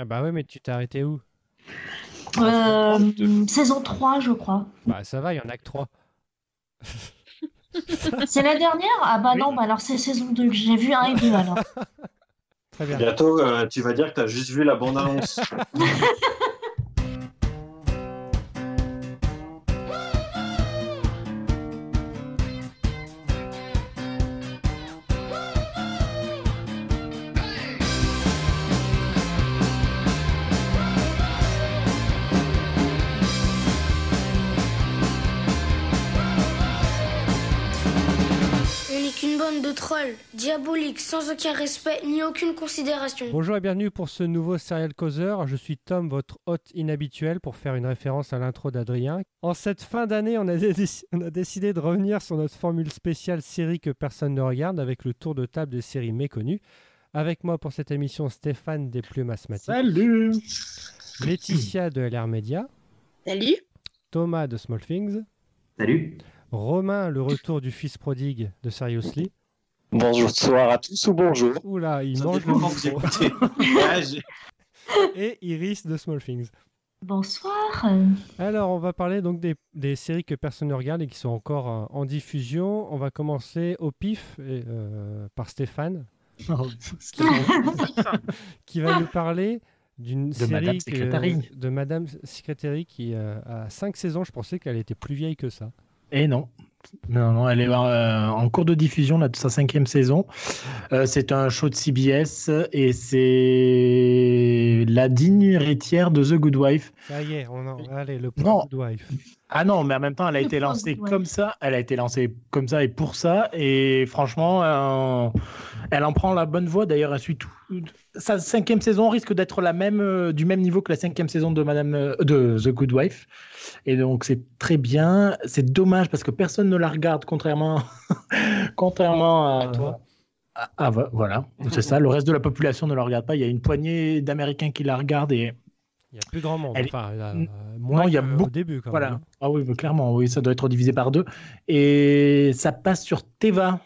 Ah bah ouais, mais tu t'es arrêté où? Euh, saison 3, je crois. Bah ça va, il y en a que 3. C'est la dernière? Ah bah non, bah alors c'est saison 2 que j'ai vu 1 et 2 alors. Très bien. Bientôt, euh, tu vas dire que tu as juste vu la bande-annonce. sans aucun respect ni aucune considération. Bonjour et bienvenue pour ce nouveau Serial Causeur. Je suis Tom, votre hôte inhabituel, pour faire une référence à l'intro d'Adrien. En cette fin d'année, on, a dé- on a décidé de revenir sur notre formule spéciale série que personne ne regarde avec le tour de table des séries méconnues. Avec moi pour cette émission, Stéphane des Plumes Asthmatiques, Salut Laetitia de LR Media, Salut Thomas de Small Things, Salut. Romain, le retour du fils prodigue de Seriously. Bonsoir à tous ou bonjour. Oula, il Ça mange le micro. Et Iris de Small Things. Bonsoir. Alors, on va parler donc des, des séries que personne ne regarde et qui sont encore euh, en diffusion. On va commencer au pif et, euh, par Stéphane, qui va nous parler d'une série Madame que- Secretary. de Madame Secretary qui euh, a 5 saisons. Je pensais qu'elle était plus vieille que ça. Et non. Non, non, elle est euh, en cours de diffusion là, de sa cinquième saison. Euh, c'est un show de CBS et c'est la digne héritière de The Good Wife. Ça y est, on en... allez, le Non. Good Wife. Ah non, mais en même temps, elle a Le été lancée comme ça. Elle a été lancée comme ça et pour ça. Et franchement, euh, elle en prend la bonne voie. D'ailleurs, elle suit tout. Sa cinquième saison risque d'être la même, euh, du même niveau que la cinquième saison de Madame euh, de The Good Wife. Et donc, c'est très bien. C'est dommage parce que personne ne la regarde, contrairement, contrairement à, À toi. Ah, ah, vo- voilà, c'est ça. Le reste de la population ne la regarde pas. Il y a une poignée d'Américains qui la regardent et Il n'y a plus grand monde. Elle Enfin, euh, moins non, il y a beaucoup- début. Quand Voilà. même, hein. Ah oui, bah, clairement, oui, ça doit être divisé par deux. Et ça passe sur Teva.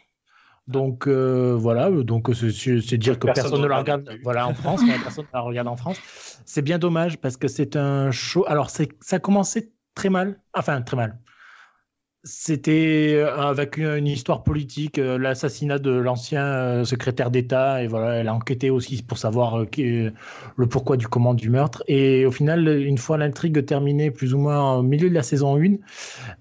Donc euh, voilà, donc c'est- c'est dire que Personne personne ne la regarde. Voilà, en France, personne ne la regarde en France. C'est bien dommage parce que c'est un show. Alors ça a commencé très mal, enfin très mal. C'était euh, avec une, une histoire politique, euh, l'assassinat de l'ancien euh, secrétaire d'État, et voilà, elle a enquêté aussi pour savoir euh, qui- le pourquoi du comment du meurtre. Et au final, une fois l'intrigue terminée, plus ou moins au milieu de la saison 1,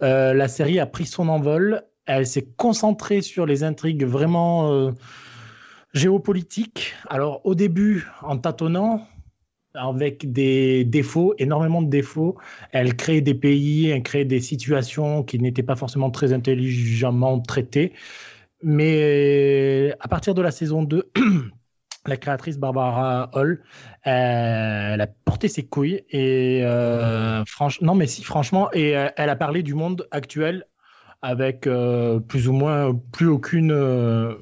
euh, la série a pris son envol. Elle s'est concentrée sur les intrigues vraiment euh, géopolitiques. Alors au début, en tâtonnant, avec des défauts, énormément de défauts. Elle crée des pays, elle crée des situations qui n'étaient pas forcément très intelligemment traitées. Mais à partir de la saison 2, la créatrice Barbara Hall, elle a porté ses couilles et euh, non mais si franchement et euh, elle a parlé du monde actuel avec euh, plus ou moins plus aucune euh,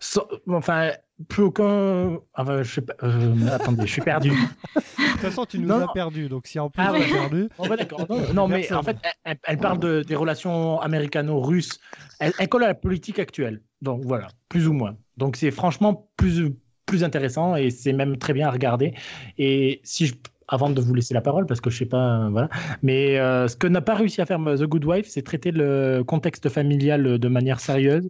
so- enfin plus aucun enfin je sais pas euh, attendez je suis perdu De toute façon, tu nous Non, as non. perdu. Donc, si en plus Ah tu as ouais. perdu, Oh, bah, d'accord. Non, non, mais en fait, elle, elle parle de- des relations américano-russes. Elle, elle colle à la politique actuelle. Donc voilà, plus ou moins. Donc c'est franchement plus, plus intéressant et c'est même très bien à regarder. Et si je, avant de vous laisser la parole, parce que je sais pas, euh, voilà. Mais euh, ce que n'a pas réussi à faire The Good Wife, c'est traiter le contexte familial de manière sérieuse.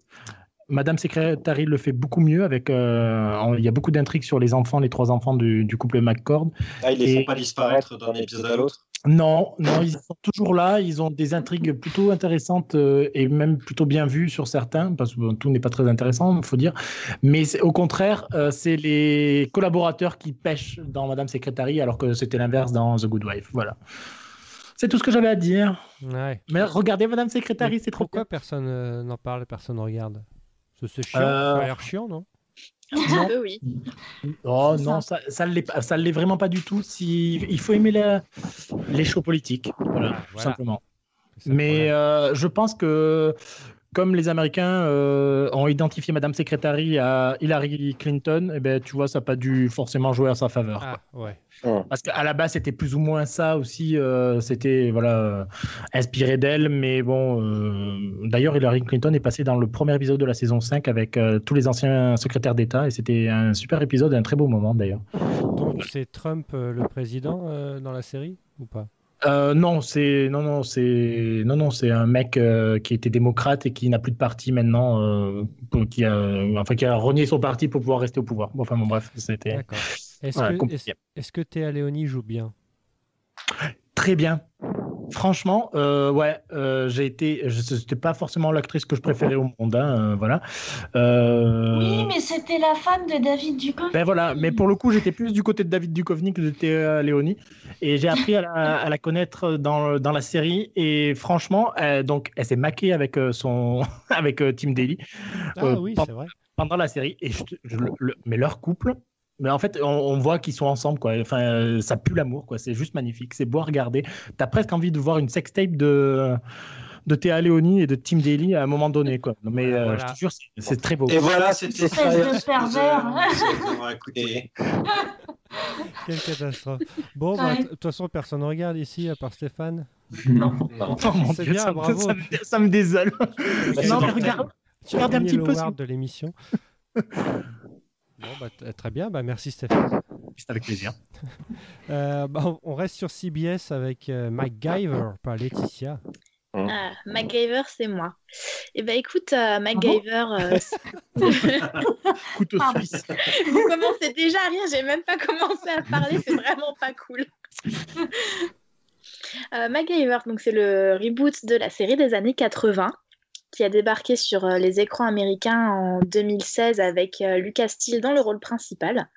Madame Secretary le fait beaucoup mieux avec. euh, il y a beaucoup d'intrigues sur les enfants, les trois enfants du, du couple McCord. Ah, ils les Et- font pas disparaître d'un épisode à l'autre. Non, non, ils sont toujours là. Ils ont des intrigues plutôt intéressantes euh, et même plutôt bien vues sur certains, parce que bon, tout n'est pas très intéressant, il faut dire. Mais au contraire, euh, c'est les collaborateurs qui pêchent dans Madame Secretary, alors que c'était l'inverse dans The Good Wife. Voilà. C'est tout ce que j'avais à dire. ouais. Mais regardez Madame Secretary, c'est trop Pourquoi personne euh, n'en parle, personne ne regarde? C'est chiant, ça a l'air chiant, non? Non. Euh, oui. Oh non, ça, ça l'est pas- ça l'est vraiment pas du tout. Si, il faut aimer la- les shows politiques, voilà, Ah, tout voilà. simplement. Mais euh, je pense que comme les Américains euh, ont identifié Madame Secretary à Hillary Clinton, eh ben, tu vois, ça n'a pas dû forcément jouer à sa faveur. Ah, ouais. Parce qu'à la base, c'était plus ou moins ça aussi. euh, c'était voilà, euh, inspiré d'elle. Mais bon, euh, d'ailleurs, Hillary Clinton est passée dans le premier épisode de la saison 5 avec euh, tous les anciens secrétaires d'État. Et c'était un super épisode, un très beau moment d'ailleurs. Donc c'est Trump euh, le président euh, dans la série ou pas? Euh, non, c'est non non c'est non non c'est un mec euh, qui était démocrate et qui n'a plus de parti maintenant, euh, pour- qui a enfin qui a renié son parti pour pouvoir rester au pouvoir. Bon, Enfin bon bref, c'était. Est-ce voilà, que, est-ce, est-ce que Théa Léonie joue bien? Très bien. Franchement, euh, ouais, euh, j'ai été. je- C'était pas forcément l'actrice que je préférais au monde, hein, euh, voilà. Euh, Oui, mais c'était la femme de David Duchovny. Ben voilà, mais pour le coup, j'étais plus du côté de David Duchovny que de Théa Léonie. Et j'ai appris à la, à la connaître dans, dans la série. Et franchement, euh, donc, elle s'est maquée avec, son, avec euh, Tim Daly Ah Euh, oui, c'est vrai. pendant la série. Et je te- je le- le- mais leur couple, mais en fait, on, on voit qu'ils sont ensemble. Quoi. Enfin, euh, ça pue l'amour. quoi. C'est juste magnifique. C'est beau à regarder. Tu as presque envie de voir une sextape de, de Théa Léonie et de Tim Daly à un moment donné. Quoi. Mais euh, Voilà. je te jure, c'est- c'est très beau. Et voilà, c'était écouté. Quelle catastrophe. Bon, bah, Ouais. de toute façon, personne ne regarde ici à part Stéphane. Non, non. Oh mon C'est Dieu, bien, ça, me- bravo. ça me, ça me désole. c'est non, mais regarde, Tu as Regarde un petit peu, de l'émission. Bon, bah, très bien, bah, merci Stéphane. c'est avec plaisir. Euh, bah, on- reste sur CBS avec euh, MacGyver, pas Laetitia. Ah, MacGyver, c'est moi. Eh ben écoute, euh, MacGyver, euh, Couteau suisse. vous commencez déjà à rire, j'ai même pas commencé à parler, c'est vraiment pas cool. Euh, MacGyver, donc c'est le reboot de la série des années 80 qui a débarqué sur euh, les écrans américains en 2016 avec euh, Lucas Steele dans le rôle principal.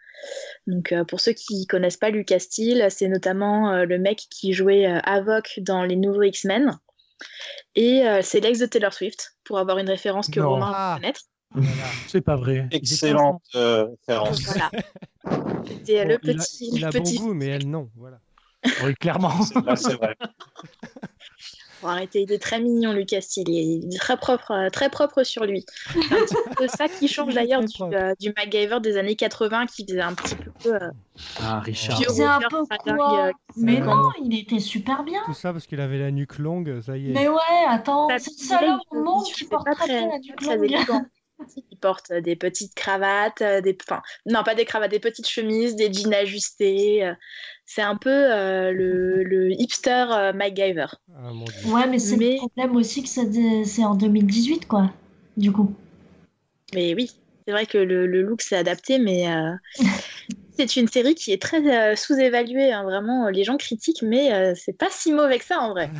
Donc euh, pour ceux qui connaissent pas Lucas Steele, c'est notamment euh, le mec qui jouait euh, Havok dans les nouveaux X-Men. Et euh, c'est l'ex de Taylor Swift, pour avoir une référence que Non. Romain Ah. va connaître. C'est pas vrai. Excellente euh, référence. Voilà. C'était Bon, le il a- petit. Il a, petit... bon goût, mais elle non. Voilà. Oui, clairement. Là, c'est vrai. Arrêter, il est très mignon, Lucas. Il est très propre, euh, très propre sur lui. C'est un petit peu ça qui change Il d'ailleurs du, euh, du MacGyver des années 80 qui faisait un petit peu. euh, Ah, Richard. vieux C'est un peu quoi Mais non, il était super bien. Tout ça parce qu'il avait la nuque longue, ça y est. Mais ouais, attends, Ça c'est le seul homme au il- monde il qui porte très bien la nuque longue. élégant. Il porte euh, des petites cravates, euh, des... enfin, non pas des cravates, des petites chemises, des jeans ajustés. euh. C'est un peu euh, le, le hipster euh, MacGyver. Ah mon dieu. Ouais, mais c'est Mais- le problème aussi que c'est c'est en 2018, quoi. Du coup. Mais oui, c'est vrai que le, le look s'est adapté, mais euh, c'est une série qui est très euh, sous-évaluée. hein, vraiment, les gens critiquent, mais euh, c'est pas si mauvais que ça en vrai.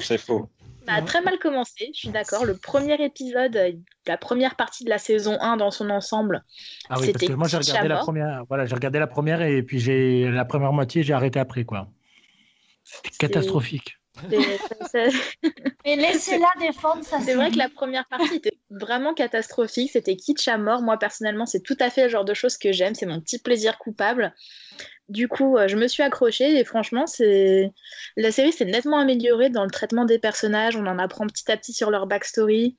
C'est faux. Ça a très mal commencé, je suis d'accord. Le premier épisode, euh, la première partie de la saison 1 dans son ensemble, Ah oui, parce que moi j'ai regardé la première. Voilà, j'ai regardé la première et puis j'ai la première moitié, j'ai arrêté après quoi. C'était catastrophique. C'est- Mais laissez-la défendre sa c'est vrai que la première partie était vraiment catastrophique. C'était kitsch à mort. Moi, personnellement, c'est tout à fait le genre de choses que j'aime. C'est mon petit plaisir coupable. Du coup, euh, je me suis accrochée et franchement, c'est la série s'est nettement améliorée dans le traitement des personnages. On en apprend petit à petit sur leur backstory.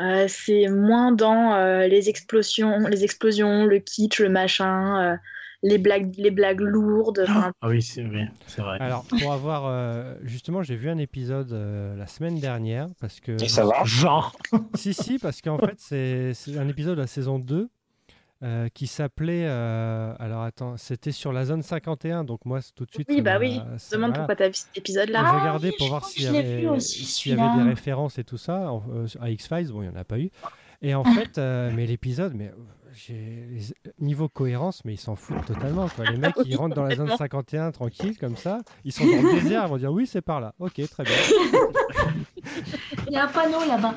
Euh, c'est moins dans euh, les explosions, les explosions, le kitsch, le machin, euh, les blagues, les blagues lourdes. Enfin, Ah oui, c'est vrai. Alors, pour avoir. euh, justement, j'ai vu un épisode euh, la semaine dernière parce que. Et ça va? Genre. Si, si, parce qu'en fait, c'est un épisode de la saison 2 euh, qui s'appelait. euh, alors, attends, c'était sur la zone 51, donc moi, tout de suite. oui, bah oui. ça- Demande voilà. pourquoi t'as vu cet Et épisode-là. Ah J'ai regardé oui, pour je voir s'il y, je avait, y avait des références et tout ça en- euh, à X-Files. Bon, il n'y en a pas eu. Et en fait, euh, mais l'épisode, mais niveau cohérence, mais ils s'en foutent totalement. Quoi. Les mecs, Oui, ils rentrent dans la zone complètement. 51 tranquille, comme ça. Ils sont dans le désert, ils vont dire oui, c'est par là. Ok, très bien. Il y a un panneau là-bas.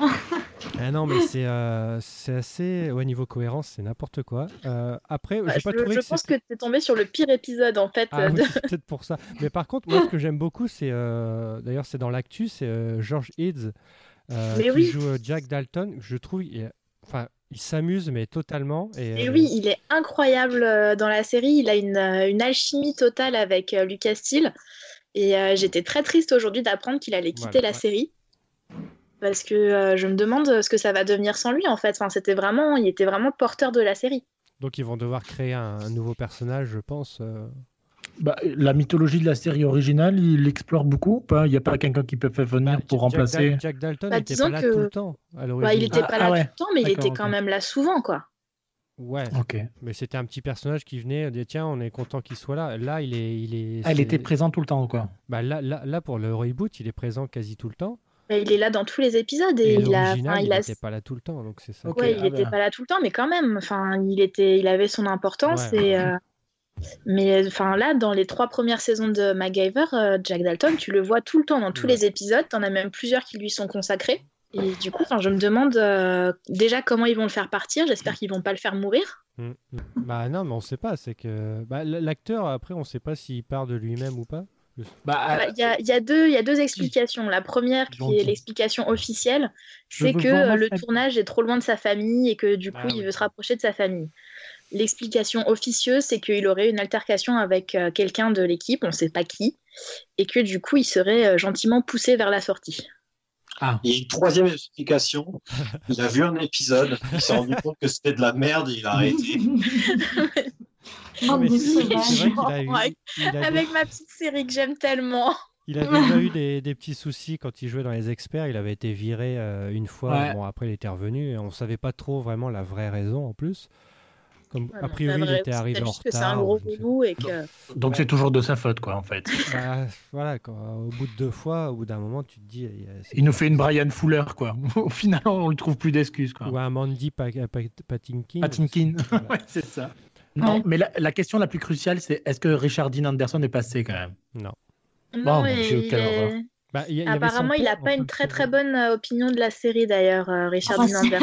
Ah non, mais c'est euh, c'est assez. Ouais, niveau cohérence, c'est n'importe quoi. Euh, après, Bah, je pas trouvé je que pense que tu es tombé sur le pire épisode en fait. Ah euh, oui, de- c'est peut-être pour ça. Mais par contre, moi, ce que j'aime beaucoup, c'est. euh, D'ailleurs, c'est dans l'actu, c'est euh, George Eads euh, qui oui. joue euh, Jack Dalton. Je trouve. il est- Enfin, il s'amuse, mais totalement. Et, Et euh, oui, il est incroyable euh, dans la série. Il a une, euh, une alchimie totale avec euh, Lucas Steele. Et euh, j'étais très triste aujourd'hui d'apprendre qu'il allait quitter Voilà, la ouais. série. parce que euh, je me demande ce que ça va devenir sans lui en fait. Enfin, c'était vraiment, il était vraiment porteur de la série. Donc ils vont devoir créer un, un nouveau personnage, je pense. Bah, la mythologie de la série originale, il explore beaucoup ou pas? Il n'y a pas quelqu'un qui peut faire venir Bah, pour Jack- remplacer? Jack, Jack Dalton Bah, n'était disons pas là que- tout le temps à Bah, il l'origine. était Ah, pas ah là ouais. tout le temps, mais il était quand même là souvent, quoi. Ouais, Ok. mais c'était un petit personnage qui venait dire tiens, on est content qu'il soit là. Là, il est, il est. Elle était présente tout le temps, quoi. Bah, là, là, là, pour le reboot, il est présent quasi tout le temps. Bah, il est là dans tous les épisodes et, Et il a, l'original, enfin, il il a, n'était pas là tout le temps, donc c'est ça. Ok. ouais, il ah était bah. pas là tout le temps, mais quand même, enfin, il était, il avait son importance Ouais. et. euh, Mais enfin là, dans les trois premières saisons de MacGyver, euh, Jack Dalton, tu le vois tout le temps dans tous Ouais. les épisodes. T'en as même plusieurs qui lui sont consacrés. Et du coup, enfin, je me demande euh, déjà comment ils vont le faire partir. J'espère qu'ils vont pas le faire mourir. Mm. Bah non, mais on sait pas. C'est que bah, l'acteur après, on sait pas s'il part de lui-même ou pas. Bah, Bah, Il y, a, il y a deux, il y a deux explications. La première, qui est l'explication officielle, c'est que euh, le tournage est trop loin de sa famille et que du coup, Ah il oui. veut se rapprocher de sa famille. L'explication officieuse, c'est qu'il aurait une altercation avec euh, quelqu'un de l'équipe, on ne sait pas qui, et que du coup, il serait euh, gentiment poussé vers la sortie. ah, Il y a une troisième explication. Il a vu un épisode, il s'est rendu compte que c'était de la merde et il a arrêté. Bande Mais de c'est c'est sauvages. vrai qu'il a eu. Ouais. il a dé- Avec ma petite série que j'aime tellement. Il a déjà eu des, des petits soucis quand il jouait dans les experts. Il avait été viré euh, une fois. Ouais. Bon, après, il était revenu et on savait pas trop vraiment la vraie raison en plus. Comme, a priori, la il vraie- était arrivé en juste que c'est un retard. gros et que. donc c'est toujours de sa faute, quoi, en fait. Bah, voilà, quoi. au bout de deux fois, au bout d'un moment, tu te dis. il nous fait une Brian Fuller, quoi. Au final, on ne trouve plus d'excuses, quoi. Ou un Mandy Pa- Pa- Patinkin. Patinkin. Voilà. ouais, c'est ça. Non, Ouais. mais la, la question la plus cruciale, c'est est-ce que Richard Dean Anderson est passé quand même? Non. Non, mon et Dieu, quelle est- horreur. Bah, il y a- il y avait son Apparemment, il n'a pas une très très bonne euh, opinion de la série d'ailleurs, euh, Richard Ah, Dean bah,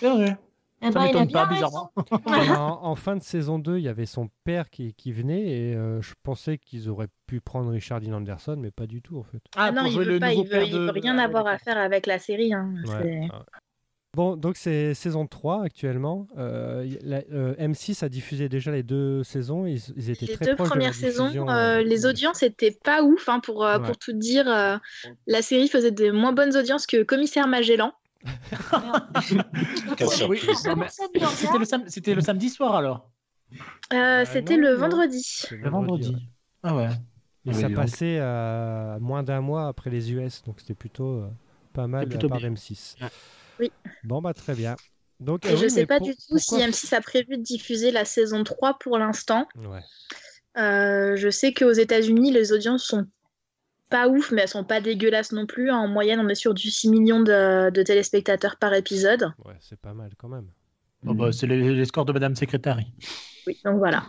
c'est- Anderson. Eh Ça ben, m'étonne pas, bizarrement. en, en fin de saison 2, il y avait son père qui, qui venait et euh, je pensais qu'ils auraient pu prendre Richard Dean Anderson, mais pas du tout en fait. Ah, non, pour il veut le pas, il veut, père il de- veut rien Ah, ouais, avoir à faire avec la série. hein. Ouais, ouais. Bon, donc c'est saison 3 actuellement. Euh, la- euh, M6 a diffusé déjà les deux saisons. Ils, ils étaient Les très deux proches de premières saisons, euh, les audiences étaient pas ouf. hein, pour, Ouais. pour tout dire, euh, la série faisait des moins bonnes audiences que Commissaire Magellan. Oui, C'était le, sam- c'était le samedi soir alors Euh, C'était non, le non. vendredi. Le vendredi. Ah ouais. Et ça donc. passait à moins d'un mois après les US, donc c'était plutôt euh, pas mal plutôt bien. d'M6. Ouais. Oui. Bon, bah très bien. Donc, Et euh, je oui, sais pas pour- du tout si pourquoi- M6 a prévu de diffuser la saison 3 pour l'instant. Ouais. Euh, je sais qu'aux États-Unis, les audiences sont pas ouf, mais elles sont pas dégueulasses non plus. En moyenne, on est sur du 6 millions de, de téléspectateurs par épisode. Ouais, c'est pas mal quand même. Oh, bah, c'est les, les scores de Madame Secrétaire. Oui, donc voilà.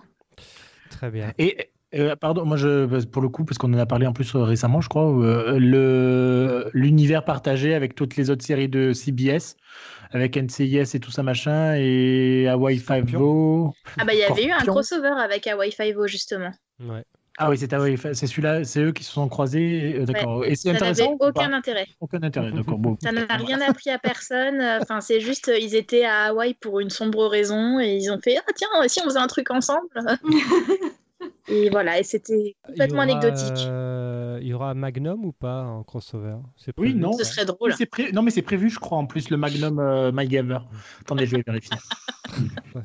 Très bien. Et euh, pardon, moi je pour le coup parce qu'on en a parlé en plus euh, récemment, je crois, euh, le l'univers partagé avec toutes les autres séries de CBS, avec NCIS et tout ça machin et Hawaii Scorpion. Five-O. Ah bah il y avait eu un crossover avec Hawaii Five-O justement. Ouais. Ah oui, c'est Five- c'est celui-là, c'est eux qui se sont croisés. euh, D'accord. Et c'est intéressant. ou aucun intérêt. Aucun intérêt. D'accord. Bon. Ça n'a rien appris à personne. Enfin, c'est juste, euh, ils étaient à Hawaï pour une sombre raison et ils ont fait Ah, tiens, si on faisait un truc ensemble? et voilà, et c'était complètement Il y aura, anecdotique. euh, il y aura Magnum ou pas en crossover? Oui, non. Ce serait drôle. Oui, pré- Non mais c'est prévu, je crois en plus le Magnum euh, MyGaver. Attendez, je vais vérifier.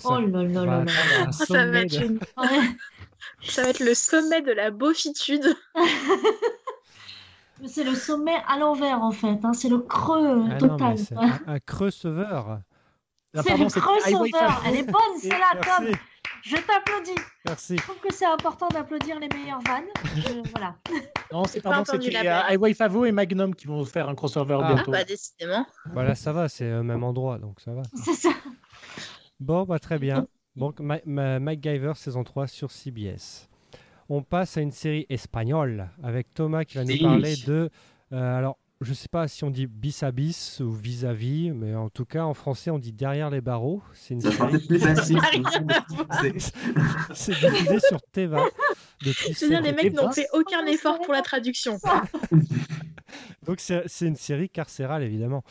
Oh là là là Ah, ça, va être une-. ça va être le sommet de la beaufitude. C'est le sommet à l'envers en fait, hein. c'est le creux euh, Ah non, total. c'est un, un crossover. Ah, C'est le Highway Five-O. elle est bonne celle-là, Tom. Je t'applaudis. Merci. Je trouve que c'est important d'applaudir les meilleures vannes. Je- voilà. Non, c'est pas pardon, la euh. Highway Five-O et Magnum qui vont faire un crossover Ah. Ah, bientôt. bah décidément. Voilà, ça va, c'est au même endroit, donc ça va. C'est ça. Bon, bah très bien. Donc, Ma- Ma- MacGyver saison 3 sur CBS. On passe à une série espagnole avec Thomas qui va nous parler de. euh, alors, je sais pas si on dit bis à bis ou vis-à-vis, mais en tout cas, en français, on dit derrière les barreaux. C'est une série plus facile. C'est diffusé sur Teva Je veux dire, les mecs n'ont fait aucun effort pour la traduction. Donc, c'est c'est une série carcérale, évidemment.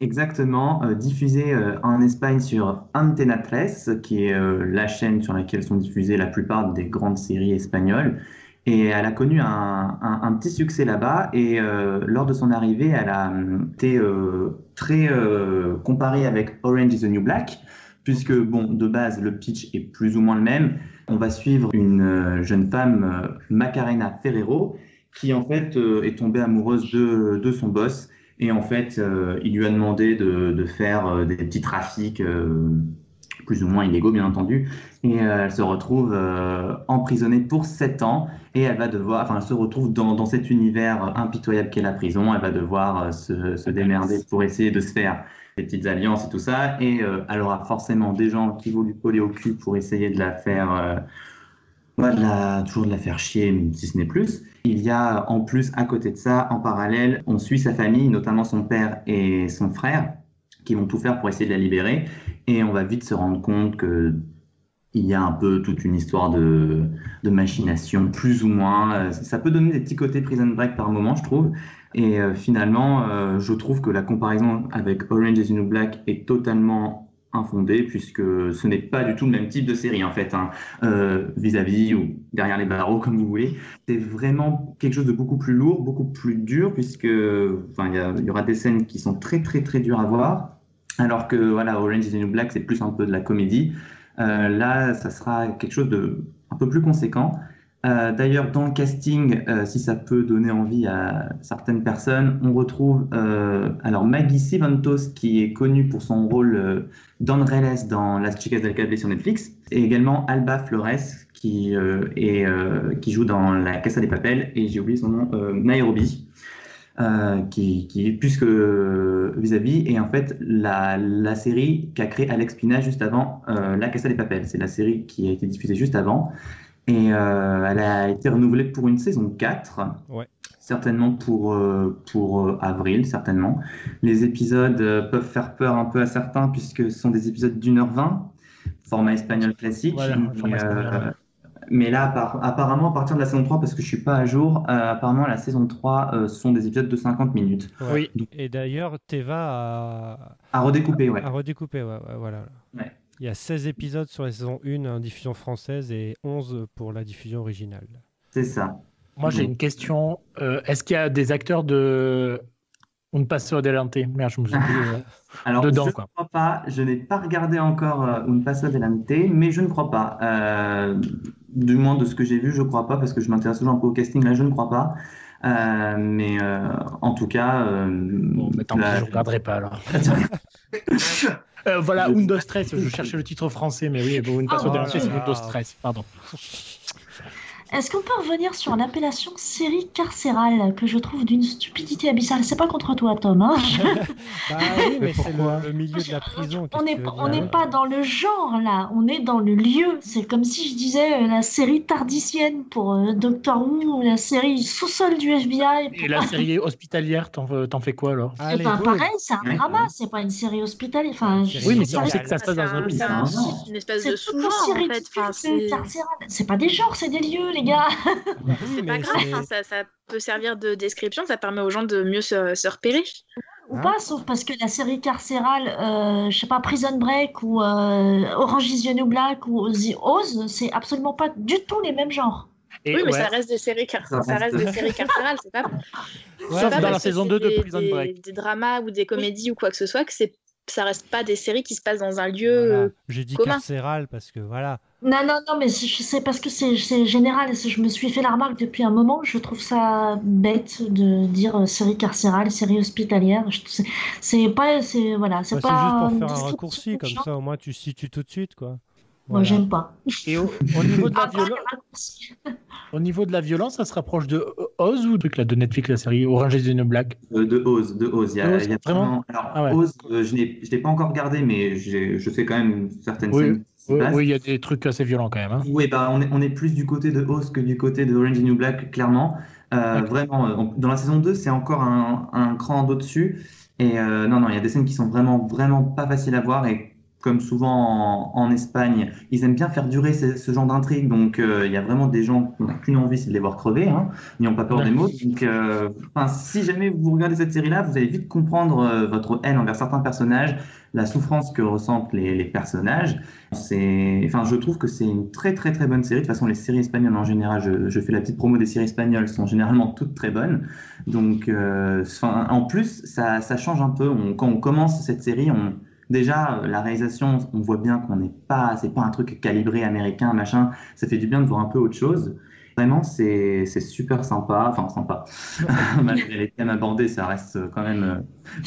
Exactement, euh, diffusé euh, en Espagne sur Antena 13, qui est euh, la chaîne sur laquelle sont diffusées la plupart des grandes séries espagnoles. Et elle a connu un, un- petit succès là-bas. Et euh, lors de son arrivée, elle a hum, été euh, très comparée avec Orange is the New Black, puisque, bon, de base, le pitch est plus ou moins le même. On va suivre une jeune femme, Macarena Ferrero, qui en fait est tombée amoureuse de, de son boss. Et en fait, euh, il lui a demandé de, de faire euh, des petits trafics, euh, plus ou moins illégaux, bien entendu. Et elle se retrouve emprisonnée pour 7 ans. Et elle va devoir, enfin, elle se retrouve dans, dans cet univers impitoyable qu'est la prison. Elle va devoir se, se démerder pour essayer de se faire des petites alliances et tout ça. Et elle aura forcément des gens qui vont lui coller au cul pour essayer de la faire, ouais, de la- toujours de la faire chier, si ce n'est plus. Il y a en plus, à côté de ça, en parallèle, on suit sa famille, notamment son père et son frère, qui vont tout faire pour essayer de la libérer. Et on va vite se rendre compte que il y a un peu toute une histoire de, machination, plus ou moins. Ça peut donner des petits côtés Prison Break par moment, je trouve. Et euh, finalement, euh, je trouve que la comparaison avec Orange is the New Black est totalement infondée, puisque ce n'est pas du tout le même type de série, en fait, hein, euh, vis-à-vis ou derrière les barreaux, comme vous voulez. C'est vraiment quelque chose de beaucoup plus lourd, beaucoup plus dur, puisque il y aura des scènes qui sont très, très, très dures à voir. Alors que voilà, Orange is the New Black, c'est plus un peu de la comédie. Euh, là, ça sera quelque chose de un peu plus conséquent. Euh, D'ailleurs, dans le casting, euh, si ça peut donner envie à certaines personnes, on retrouve euh, alors Maggie Sivantos qui est connue pour son rôle d'Andreles dans Las Chicas del Cable sur Netflix, et également Alba Flores qui, est, qui joue dans La Casa des Papel, et j'ai oublié son nom, Nairobi qui, qui est plus que vis-à-vis. Et en fait, la, la série qu'a créé Alex Pina juste avant La Casa des Papel, c'est la série qui a été diffusée juste avant. Et euh, elle a été renouvelée pour une saison 4. Ouais. Certainement pour, euh, pour euh, avril, certainement. Les épisodes peuvent faire peur un peu à certains puisque ce sont des épisodes d'une heure vingt, format espagnol classique. Voilà, Mais, format espagnol, euh, mais là, appar- apparemment, à partir de la saison 3, parce que je suis pas à jour, euh, apparemment, la saison 3 euh, sont des épisodes de 50 minutes. Ouais. Oui. Et d'ailleurs, Teva a, À redécouper, ouais. a redécoupé. Ouais, ouais, voilà. Ouais. Il y a 16 épisodes sur la saison 1 en diffusion française et 11 pour la diffusion originale. C'est ça. Moi, j'ai une question. Euh, Est-ce qu'il y a des acteurs de Un Paso Adelante Merde, je me suis dit. euh, Alors, Dedans, je quoi. ne crois pas, je n'ai pas regardé encore euh, Un Paso Adelante, mais je ne crois pas. Euh, du moins, de ce que j'ai vu, je ne crois pas, parce que je m'intéresse toujours un peu au casting, là, je ne crois pas. Euh, mais euh, en tout cas. euh, Bon, mais tant pis, la- je ne regarderai pas alors. Euh, voilà, Undo Stress, je cherchais le titre français, mais oui, bon, Un Paso Oh Adelante, là c'est. Undo Stress, pardon. Est-ce qu'on peut revenir sur l'appellation série carcérale que je trouve d'une stupidité abyssale? C'est pas contre toi, Tom. Hein? Bah oui, mais c'est le, le milieu de la prison. on n'est veux on n'est pas dans le genre là, on est dans le lieu. C'est comme si je disais euh, la série tardicienne pour euh, Doctor Who ou la série sous-sol du FBI. Et la série hospitalière, t'en fais quoi alors? Eh Allez, ben, pareil, c'est un Ouais. drama, c'est pas une série hospitalière. Enfin, Oui, mais c'est on médicale. sait que ça se passe dans un un- hôpital. c'est une espèce de sous-genre en fait. Enfin. C'est pas des genres, c'est des lieux, les gars. Oui, c'est pas grave. ça, ça peut servir de description. Ça permet aux gens de mieux se, se repérer. Ou Hein pas, sauf parce que la série carcérale, euh, je sais pas, Prison Break ou euh, Orange is the New Black ou The Oz, c'est absolument pas du tout les mêmes genres. Et oui, mais ouais, ça reste des séries, car- Ça reste- des séries carcérales. C'est pas, Ouais, c'est Sauf pas dans la parce saison c'est 2 de Prison des- Break. Des dramas ou des comédies ou quoi que ce soit que c'est ça reste pas des séries qui se passent dans un lieu. Voilà. euh, J'ai dit commun. carcéral parce que voilà. Non, non, non, mais c'est parce que c'est général. Je me suis fait la remarque depuis un moment. Je trouve ça bête de dire euh, série carcérale, série hospitalière. C'est- pas, c'est voilà, c'est Bah, pas. c'est juste pour faire un raccourci, comme ça au moins tu situes tout de suite quoi. Moi, j'aime pas. Et au, au niveau de la Ah, violence, au niveau de la violence, ça se rapproche de Oz ou truc là de Netflix, la série Orange is the New Black? Euh, de Oz, de Oz. Il y a, Oz, il y a vraiment? Alors, Ah ouais. Oz, euh, je n'ai je l'ai pas encore regardé, mais je sais quand même certaines Oui, scènes Oui, il y a des trucs assez violents quand même. hein. Oui, bah, on est, on est plus du côté de Oz que du côté de Orange is New Black, clairement. Euh. Vraiment, euh, on- dans la saison 2, c'est encore un, un cran d'au-dessus. Et euh, non, non, il y a des scènes qui sont vraiment, vraiment pas faciles à voir. Et comme souvent en, en Espagne, ils aiment bien faire durer ce, ce genre d'intrigue. Donc, euh, il y a vraiment des gens qui n'ont qu'une envie, c'est de les voir crever. Hein. Ils n'ont pas peur des mots. Donc, euh, si jamais vous regardez cette série-là, vous allez vite comprendre euh, votre haine envers certains personnages, la souffrance que ressentent les, les personnages. C'est, enfin, je trouve que c'est une très très très bonne série. De toute façon, les séries espagnoles en général, je, je fais la petite promo des séries espagnoles, sont généralement toutes très bonnes. Donc, euh, en plus, ça, ça change un peu. On- quand on commence cette série, on Déjà, euh, la réalisation, on voit bien qu'on n'est pas, c'est pas un truc calibré américain, machin. Ça fait du bien de voir un peu autre chose. Vraiment, c'est super sympa, enfin sympa. Malgré les thèmes abordés, ça reste quand même, euh,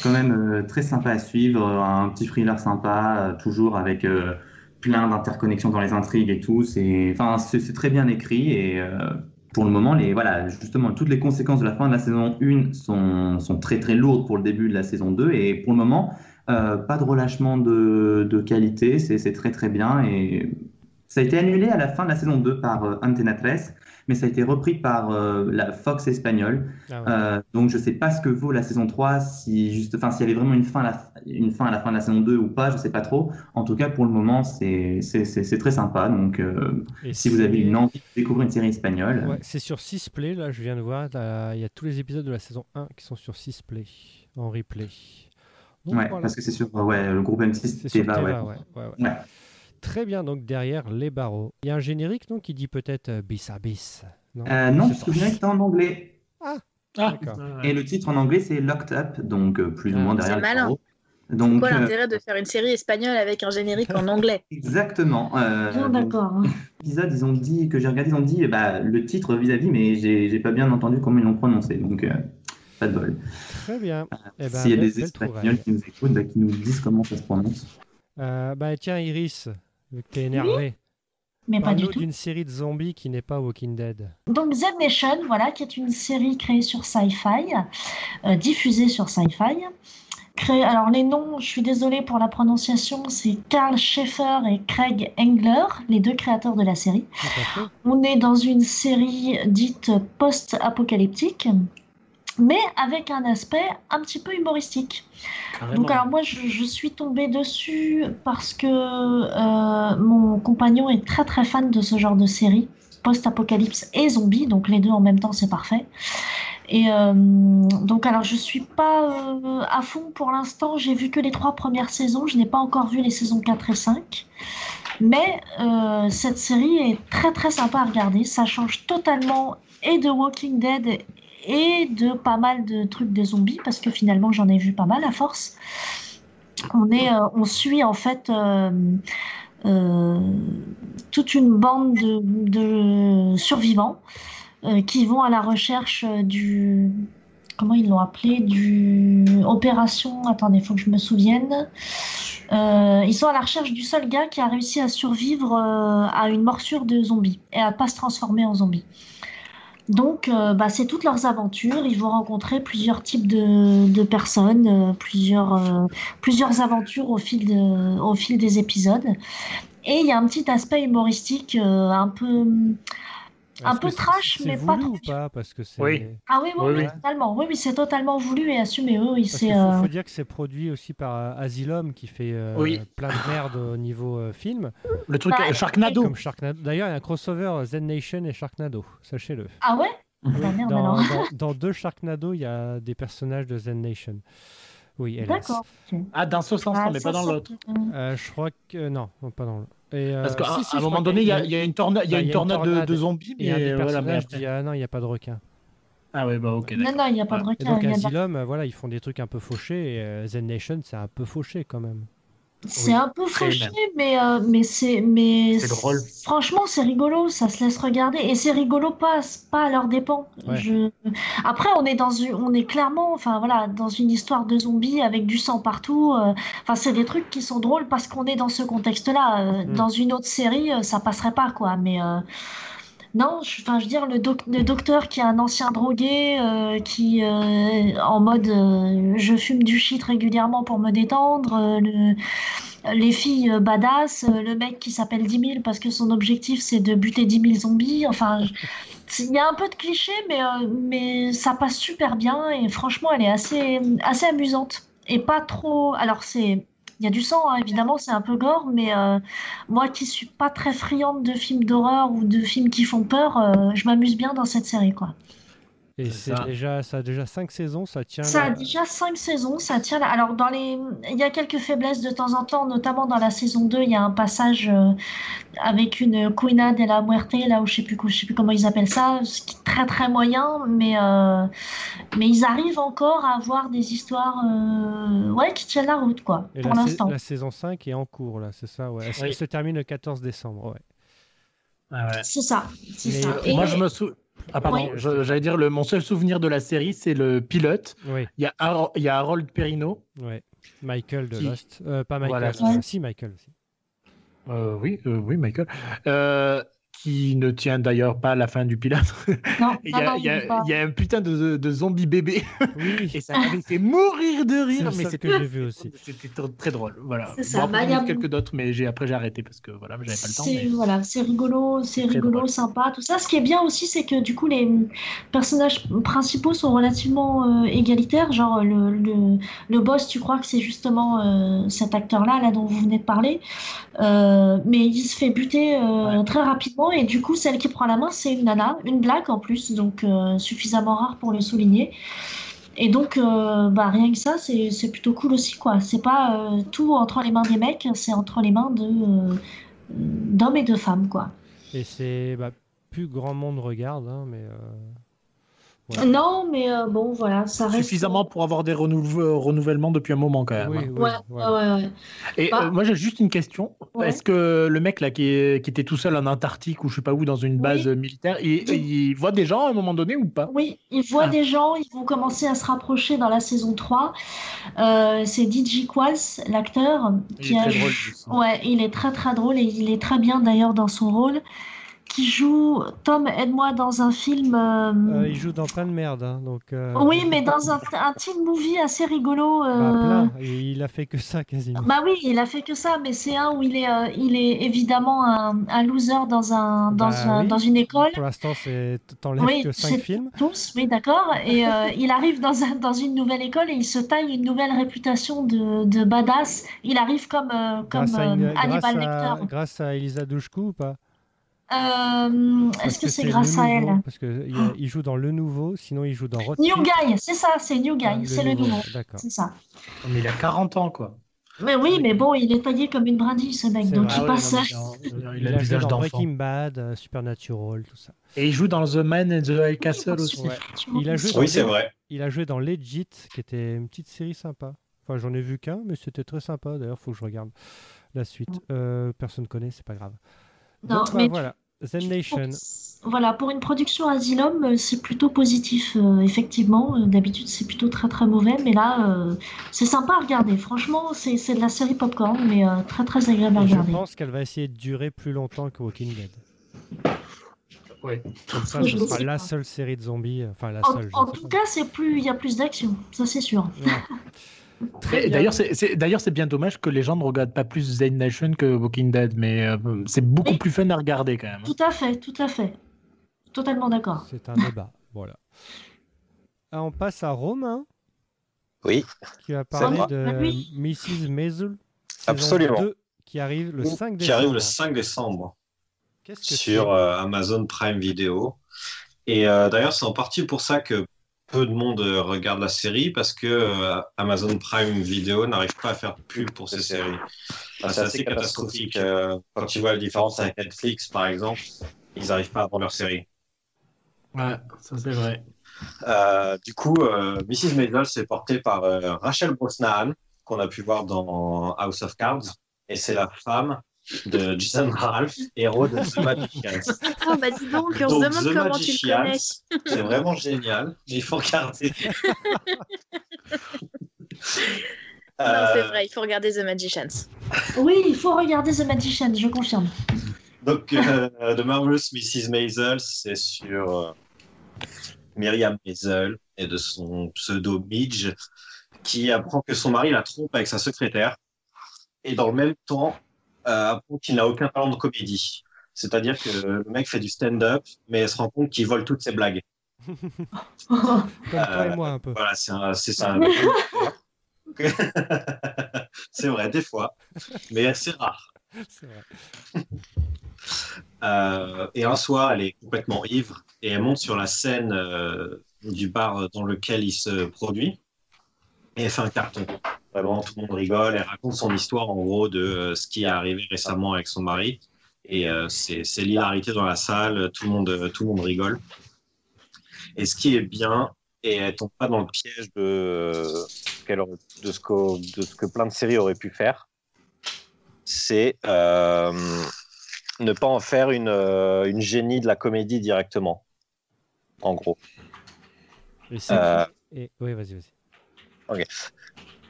quand même euh, très sympa à suivre. Un petit thriller sympa, toujours avec plein d'interconnexions dans les intrigues et tout. C'est, très bien écrit et pour le moment, voilà, justement, toutes les conséquences de la fin de la saison 1 sont, sont très très lourdes pour le début de la saison 2 et pour le moment. Euh, pas de relâchement de, de qualité, c'est très très bien. Et ça a été annulé à la fin de la saison 2 par euh, Antena 13, mais ça a été repris par euh, la Fox espagnole. Ah ouais. Euh, donc je sais pas ce que vaut la saison 3, si juste, enfin s'il y avait vraiment une fin, à la, une fin à la fin de la saison 2 ou pas, je sais pas trop. En tout cas, pour le moment, c'est très sympa. Donc si vous avez une envie de découvrir une série espagnole, Ouais, c'est sur 6 play, là, je viens de voir. Il y a tous les épisodes de la saison 1 qui sont sur 6 play, en replay. Donc, ouais, voilà. parce que c'est sur euh, ouais, le groupe M6 C'est sur Teva, Teva, ouais. ouais, ouais, ouais. Ouais. Très bien, donc derrière les barreaux. Il y a un générique non, qui dit peut-être euh, bis à bis. Non, Euh, non, parce que le générique est en anglais. Ah, D'accord. Et le titre en anglais, c'est Locked Up, donc euh, plus ou Ah. moins derrière C'est le malin. barreau. Donc, Quoi euh, l'intérêt de faire une série espagnole avec un générique en anglais? Exactement. euh, Bien donc, d'accord. hein. l'épisode, ils ont dit, que j'ai regardé, ils ont dit bah, le titre vis-à-vis, mais j'ai j'ai pas bien entendu comment ils l'ont prononcé. Donc, euh, pas de bol. Très bien. Eh ben, S'il y a belle- des Espagnols qui nous écoutent, bah, qui nous disent comment ça se prononce. Euh, bah tiens, Iris, vu que t'es énervé, Mais pas du tout. d'une série de zombies qui n'est pas Walking Dead. Donc Z Nation, voilà, qui est une série créée sur Sci-Fi, euh, diffusée sur Sci-Fi. Créée, alors les noms, je suis désolée pour la prononciation, c'est Carl Schaeffer et Craig Engler, les deux créateurs de la série. On est dans une série dite post-apocalyptique, mais avec un aspect un petit peu humoristique. carrément. Donc alors moi je, je suis tombée dessus parce que euh, mon compagnon est très très fan de ce genre de série, post-apocalypse et zombie, donc les deux en même temps c'est parfait. Et euh, donc alors je suis pas euh, à fond pour l'instant, j'ai vu que les trois premières saisons, je n'ai pas encore vu les saisons 4 et 5. Mais cette série est très très sympa à regarder, ça change totalement et de Walking Dead et de pas mal de trucs de zombies parce que finalement j'en ai vu pas mal à force. On est, euh, on suit en fait euh, euh, toute une bande de, survivants qui vont à la recherche du comment ils l'ont appelé du opération. Attendez, faut que je me souvienne. Ils sont à la recherche du seul gars qui a réussi à survivre à une morsure de zombie et à pas se transformer en zombie. Donc, euh, bah, c'est toutes leurs aventures. Ils vont rencontrer plusieurs types de, personnes, euh, plusieurs, euh, plusieurs aventures au fil, de, au fil des épisodes. Et il y a un petit aspect humoristique un peu. Un peu trash, mais pas trop. ou pas Parce que c'est. Oui. Ah oui, oui, Oui, oui, oui. totalement. Oui, oui, c'est totalement voulu et assumé. Oui, c'est. qu'il faut, euh, faut dire que c'est produit aussi par euh, Asylum qui fait euh, Oui. plein de merde au niveau euh, film. Le truc Bah, Sharknado. Comme Sharknado. D'ailleurs, il y a un crossover Zen Nation et Sharknado, sachez-le. Ah ouais? Ah merde Dans, alors. dans- dans deux Sharknado, il y a des personnages de Zen Nation. Oui. D'accord. Ah, dans ce sens, Ah, mais pas dans l'autre. Euh, je crois que. Non, pas dans le. Et, euh, Parce qu'à si, un moment donné, il y a, il y a une tornade, il y a Bah, une tornade, de- de, zombies, mais voilà. mais personnages après- dit Ah non, il n'y a pas de requin. Ah ouais, bah ok. Non, non, il n'y a pas de Ouais. Et requin. donc, il y a Asylum, euh, voilà, ils font des trucs un peu fauchés. Et euh, Zen Nation, c'est un peu fauché quand même. C'est Oui, un peu fauché, mais, euh, mais c'est. Mais drôle. Franchement, c'est rigolo, ça se laisse regarder. Et c'est rigolo pas, pas à leur dépens. Ouais. Je... Après, on est, dans une... on est clairement enfin, voilà, dans une histoire de zombies avec du sang partout. euh, Enfin, c'est des trucs qui sont drôles parce qu'on est dans ce contexte-là. Euh, Mm. Dans une autre série, euh, ça passerait pas, quoi. Mais. euh, Non, je, je veux dire, le, doc- le docteur qui est un ancien drogué, euh, qui euh, en mode euh, je fume du shit régulièrement pour me détendre, le- les filles badass, le mec qui s'appelle 10 000 parce que son objectif c'est de buter 10 000 zombies. Enfin, il y a un peu de clichés, mais, mais ça passe super bien et franchement, elle est assez, assez amusante et pas trop. Alors, c'est Il y a du sang, hein, évidemment, c'est un peu gore, mais euh, moi qui suis pas très friande de films d'horreur ou de films qui font peur, euh, je m'amuse bien dans cette série, quoi. Et C'est ça. déjà, ça a déjà 5 saisons, ça tient. Ça a la- déjà cinq saisons, ça tient. là. Alors, dans les... il y a quelques faiblesses de temps en temps, notamment dans la saison 2, il y a un passage euh, avec une Cuina de la Muerte, là où je sais plus, je sais plus comment ils appellent ça, ce qui est très très moyen, mais, euh, mais ils arrivent encore à avoir des histoires euh, ouais, qui tiennent la route, quoi, Et pour la, sa- l'instant. la saison 5 est en cours, là, c'est ça, ouais. Elle, se- Oui. elle se termine le 14 décembre, ouais. Ah ouais. C'est ça, c'est Mais, ça. euh, Et- Moi, je me sou... Ah, pardon, Oui. j'allais dire, le, mon seul souvenir de la série, c'est le pilote. Oui, Il y a, Har- il y a Harold Perrineau. ouais. Michael de Qui- Lost. Euh, pas Michael, Voilà. euh, Ouais. si Michael aussi. Euh, oui, euh, oui, Michael. Qui ne tient d'ailleurs pas à la fin du pilote. Non, Il y, a, non, il y a- il est pas- il y a un putain de, de zombie bébé. Oui, Et ça m'avait fait mourir de c'est rire. c'était que j'ai vu aussi. C'était tr- très drôle, voilà. C'est ça, Bon, après, bah, quelques d'autres, mais j'ai après j'ai arrêté parce que voilà, j'avais pas le temps. C'est mais- voilà, c'est rigolo, c'est rigolo, drôle. sympa, tout ça. Ce qui est bien aussi, c'est que du coup les personnages principaux sont relativement euh, égalitaires. Genre le, le, le boss, tu crois que c'est justement euh, cet acteur-là, là dont vous venez de parler, Euh, mais il se fait buter euh, Ouais. très rapidement et du coup celle qui prend la main, c'est une nana, une blague en plus, donc euh, suffisamment rare pour le souligner. Et donc, euh, bah, rien que ça, c'est plutôt cool aussi, quoi. C'est pas euh, tout entre les mains des mecs, c'est entre les mains d'hommes et de femmes, quoi. Et c'est. Bah, plus grand monde regarde, hein, mais. Ouais. Non, mais euh, bon, voilà, ça reste. Suffisamment pour avoir des renouve- renouvellements depuis un moment quand même. Oui, hein. oui, Ouais, voilà. ouais, ouais, ouais. Et Bah. euh, moi j'ai juste une question. Ouais. Est-ce que le mec là qui, est- qui était tout seul en Antarctique ou je sais pas où dans une base Oui. militaire, il, il voit des gens à un moment donné ou pas? Oui, ils voient Ah. des gens, ils vont commencer à se rapprocher dans la saison 3. Euh, c'est DJ Qualls, l'acteur, Il qui est a très drôle. Ouais, il est très très drôle et il est très bien d'ailleurs dans son rôle. Qui joue Tom, aide-moi dans un film. euh, Euh, il joue dans plein de merde, hein, donc. euh, Oui, mais dans un, un teen movie assez rigolo. Bah, il a fait que ça quasiment. Bah oui, il a fait que ça, mais c'est un où il est, il est évidemment un, un loser dans, un, dans, Bah un- oui. dans une école. Pour l'instant, c'est t'enlèves Oui, que 5 c'est films. tous, oui, d'accord. Et il arrive dans, un, dans une nouvelle école et il se taille une nouvelle réputation de, de badass. Il arrive comme, comme Grâce à, grâce, Hannibal à, Lecter. grâce à Elisa Douchkou ou pas? Euh, Est-ce que c'est grâce à nouveau, elle Parce qu'il il joue dans Le Nouveau, sinon il joue dans Road New. Guy, c'est ça, c'est New Guy, Ah, c'est le nouveau. D'accord. C'est ça. Mais il a 40 ans quoi. Mais oui, mais bon, il est taillé comme une brindille, ce mec. Donc vrai. il Ah ouais, passe. non, Il, il a a le joué visage dans d'enfant. Breaking Bad, euh, Supernatural, tout ça. Et il joue dans The Man and the High Castle aussi. Ouais. Il a joué Oui, c'est vrai. Il a joué dans Legit, qui était une petite série sympa. Enfin, j'en ai vu qu'un, mais c'était très sympa. D'ailleurs, faut que je regarde la suite. Euh, personne connaît, c'est pas grave. Non, Donc, bah, mais voilà. Zen Nation. Voilà, pour une production Asylum, euh, c'est plutôt positif, euh, effectivement. Euh, D'habitude, c'est plutôt très très mauvais, mais là, euh, c'est sympa à regarder. Franchement, c'est c'est de la série popcorn, mais euh, très très agréable à Et je regarder. pense qu'elle va essayer de durer plus longtemps que Walking Dead. Ouais. Comme ça, Oui, ce sera la seule série de zombies. Enfin, la En, seule. en tout cas, c'est plus, il y a plus d'action, ça c'est sûr. Ouais. D'ailleurs, c'est- bien dommage que les gens ne regardent pas plus Zen Nation que Walking Dead, mais euh, c'est beaucoup plus fun à regarder quand même. Tout à fait, tout à fait. Totalement d'accord. C'est un débat. Voilà. Ah, on passe à Romain, Oui, qui va parler de Ah oui. Mrs. Maisel, Absolument. 2, qui arrive le 5 décembre. Qui arrive le 5 décembre que sur euh, Amazon Prime Video. Et euh, d'ailleurs, c'est en partie pour ça que peu de monde euh, regarde la série parce que euh, Amazon Prime Video n'arrive pas à faire de pub pour ces séries. Enfin, c'est assez catastrophique. euh, quand tu vois la différence avec Netflix, par exemple, ils n'arrivent pas à vendre leur série. Ouais, ça c'est vrai. Euh, du coup, euh, Mrs. Maisel, c'est porté par euh, Rachel Brosnahan, qu'on a pu voir dans House of Cards. Et c'est la femme de Jason Ralph, héros de The Magicians. Oh, bah dis donc, on se Donc, demande The comment tu le Magicians, connais. C'est vraiment génial, mais il faut regarder. Non, c'est vrai, il faut regarder The Magicians. Oui, il faut regarder The Magician, je confirme. Donc, euh, The Marvelous Mrs. Maisel, c'est sur euh, Myriam Maisel et de son pseudo Midge, qui apprend que son mari la trompe avec sa secrétaire et dans le même temps apprend qu'il n'a aucun talent de comédie. C'est-à-dire que le mec fait du stand-up, mais elle se rend compte qu'il vole toutes ses blagues. Comme toi euh, et moi un peu. Voilà, c'est ça. vrai, des fois, mais c'est rare. Vrai. Euh, et un soir, elle est complètement ivre et elle monte sur la scène euh, du bar dans lequel il se produit et elle fait un carton. Vraiment, tout le monde rigole. Elle raconte son histoire en gros de euh, ce qui est arrivé récemment avec son mari. Et euh, c'est l'hilarité dans la salle. Tout le, monde, tout le monde rigole. Et ce qui est bien, et elle tombe pas dans le piège de, aurait- de, ce que, de ce que plein de séries auraient pu faire, c'est euh, ne pas en faire une, euh, une génie de la comédie directement. En gros. Et Euh, et- Oui, vas-y, vas-y.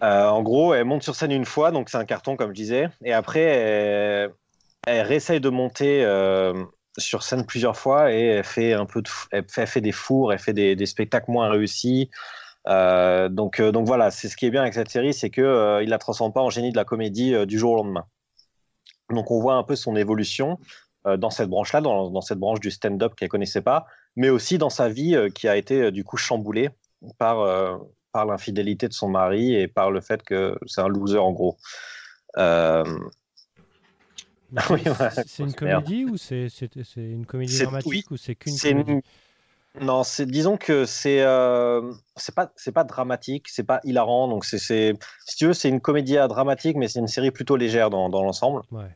Euh, en gros, elle monte sur scène une fois, donc c'est un carton, comme je disais. Et après, elle, réessaye de monter euh, sur scène plusieurs fois et elle fait un peu elle fait, des fours, elle fait des, spectacles moins réussis. Euh, donc, donc voilà, c'est ce qui est bien avec cette série, c'est que euh, il la transforme pas en génie de la comédie du jour au lendemain. Donc on voit un peu son évolution dans cette branche-là, dans, dans cette branche du stand-up qu'elle connaissait pas, mais aussi dans sa vie qui a été du coup chamboulée par par l'infidélité de son mari et par le fait que c'est un loser en gros. Euh, oui, c'est- ouais, une merde. comédie ou c'est une comédie dramatique ou c'est qu'une comédie? une- Non, disons que c'est euh, c'est pas c'est pas dramatique, c'est pas hilarant, donc c'est si tu veux c'est une comédie dramatique, mais c'est une série plutôt légère dans, dans l'ensemble. Ouais.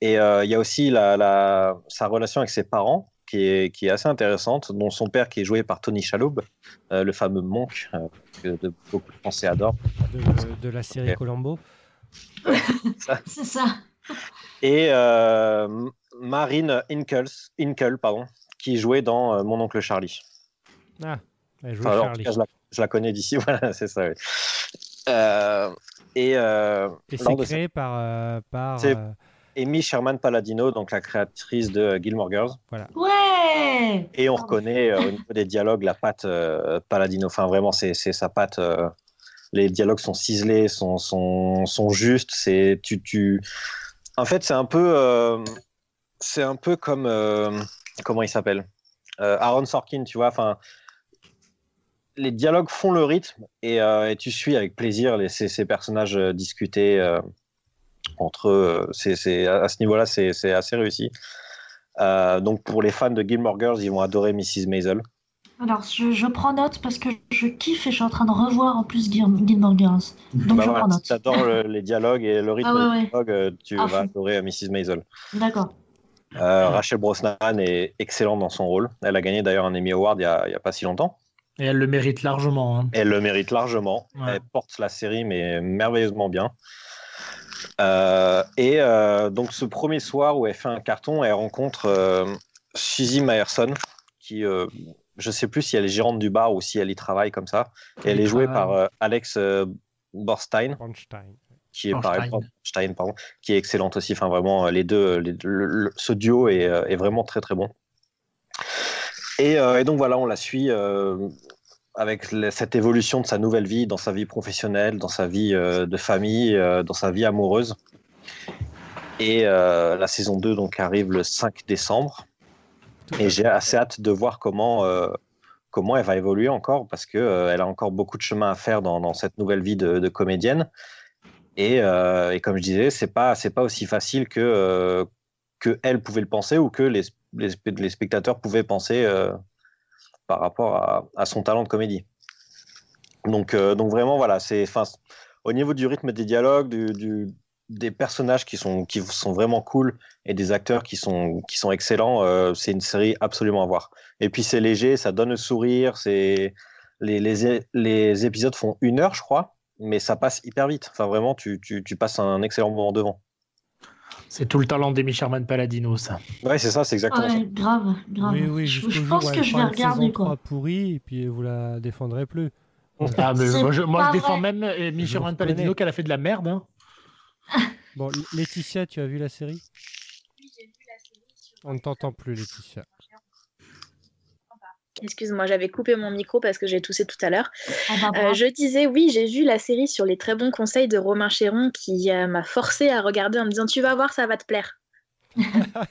Et euh, il y a aussi la, la- sa relation avec ses parents qui est, qui est assez intéressante, dont son père qui est joué par Tony Shalhoub, euh, le fameux monk euh, que de- beaucoup de Français adorent. De, de la série Ok. Colombo. C'est ça. Et euh, Marine Inkells, Inkel, pardon, qui jouait dans euh, Mon oncle Charlie. Ah, elle joue Enfin, Charlie. cas, je la, je la connais d'ici, voilà, c'est ça. oui. Euh, et euh, c'est créé par, euh, euh, Amy Sherman Palladino, donc la créatrice de Gilmore Girls. Ouais Et on reconnaît euh, au niveau des dialogues la patte euh, Palladino. Enfin, vraiment, c'est c'est sa patte. euh, les dialogues sont ciselés, sont, sont, sont justes. C'est tu, tu... En fait, c'est un peu, euh, c'est un peu comme euh, comment il s'appelle, Euh, Aaron Sorkin, tu vois. Enfin, les dialogues font le rythme et, euh, et tu suis avec plaisir les, ces, ces personnages euh, discuter euh, entre eux. C'est, c'est- à ce niveau-là, c'est, c'est assez réussi. Euh, donc pour les fans de Gilmore Girls, ils vont adorer Mrs. Maisel. Alors, je, je prends note parce que je kiffe et je suis en train de revoir en plus Gil- Gilmore Girls. Donc, Bah je voilà, prends si note. tu adores le- les dialogues et le rythme Ah ouais, des ouais. dialogues, euh, tu À vas adorer euh, Mrs. Maisel. D'accord. Euh, Rachel Brosnan est excellente dans son rôle. Elle a gagné d'ailleurs un Emmy Award il y a, pas si longtemps. Et elle le mérite largement. hein. Elle le mérite largement. Ouais. Elle porte la série, mais merveilleusement bien. Euh, et euh, donc, ce premier soir où elle fait un carton, elle rencontre euh, Suzy Meyerson, qui, euh, je sais plus si elle est gérante du bar ou si elle y travaille comme ça. Et elle est jouée par euh, Alex euh, Borstein, Bornstein. qui est Borstein. pareil, Borstein, pardon, qui est excellente aussi. Enfin, vraiment, les deux, les- le- le- ce duo est, est vraiment très très bon. Et, euh, et donc voilà, on la suit euh, avec cette évolution de sa nouvelle vie, dans sa vie professionnelle, dans sa vie euh, de famille, euh, dans sa vie amoureuse. Et euh, la saison 2 donc arrive le 5 décembre. Et j'ai assez hâte de voir comment, comment elle va évoluer encore, parce qu'elle elle a encore beaucoup de chemin à faire dans, dans cette nouvelle vie de, de comédienne. Et, euh, et comme je disais, c'est pas c'est pas aussi facile que euh, que elle pouvait le penser ou que les, les, spe- les spectateurs pouvaient penser euh, par rapport à, son talent de comédie. Donc euh, donc vraiment voilà, c'est au niveau du rythme des dialogues, du, des personnages qui sont qui sont vraiment cool et des acteurs qui sont qui sont excellents, euh, c'est une série absolument à voir. Et puis c'est léger, ça donne le sourire, c'est les, les, les épisodes font une heure, je crois, mais ça passe hyper vite. Enfin, vraiment, tu, tu passes un excellent moment devant. C'est tout le talent d'Amy Sherman Palladino, ça. Ouais, c'est ça, c'est exactement Ouais, grave, grave. Oui, oui, je, je pense que je vais regarder quoi. 3 pourrie et puis vous la défendrez plus. Ah, mais moi, je, moi, pas je défends vrai. même Amy Je Sherman reconnais. qu'elle a fait de la merde. hein. Bon, Laetitia, tu as vu la série? On ne t'entend plus, Laetitia. Excuse-moi, j'avais coupé mon micro parce que j'ai toussé tout à l'heure. Ah bah, Euh, je disais, oui, j'ai vu la série sur les très bons conseils de Romain Chéron qui euh, m'a forcé à regarder en me disant Tu vas voir, ça va te plaire.